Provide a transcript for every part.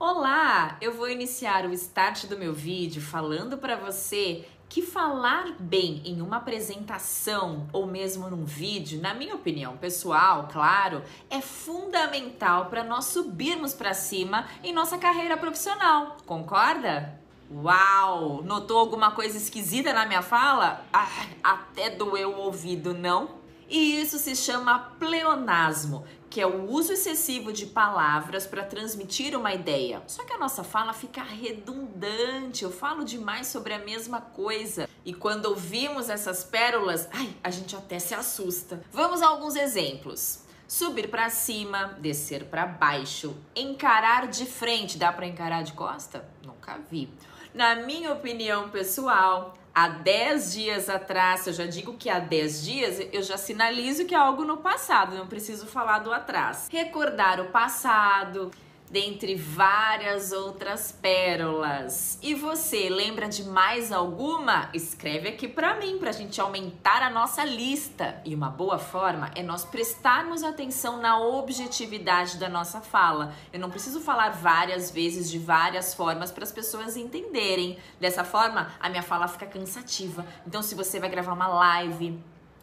Olá, eu vou iniciar o start do meu vídeo falando para você que falar bem em uma apresentação ou mesmo num vídeo, na minha opinião pessoal, claro, é fundamental para nós subirmos para cima em nossa carreira profissional. Concorda? Uau! Notou alguma coisa esquisita na minha fala? Ah, até doeu o ouvido, não? E isso se chama pleonasmo, que é o uso excessivo de palavras para transmitir uma ideia. Só que a nossa fala fica redundante, eu falo demais sobre a mesma coisa. E quando ouvimos essas pérolas, ai, a gente até se assusta. Vamos a alguns exemplos. Subir para cima, descer para baixo, encarar de frente, dá para encarar de costa? Nunca vi. Na minha opinião pessoal, há 10 dias atrás, eu já digo que há 10 dias, eu já sinalizo que é algo no passado, não preciso falar do atrás. Recordar o passado, dentre várias outras pérolas. E você lembra de mais alguma? Escreve aqui para mim para a gente aumentar a nossa lista. E uma boa forma é nós prestarmos atenção na objetividade da nossa fala. Eu não preciso falar várias vezes de várias formas para as pessoas entenderem. Dessa forma, a minha fala fica cansativa. Então, se você vai gravar uma live,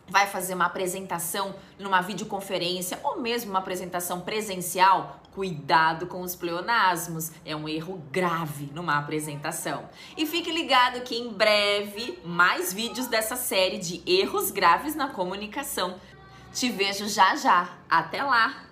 vai fazer uma apresentação numa videoconferência ou mesmo uma apresentação presencial, cuidado com os pleonasmos, é um erro grave numa apresentação. E fique ligado que em breve mais vídeos dessa série de erros graves na comunicação. Te vejo já já. Até lá.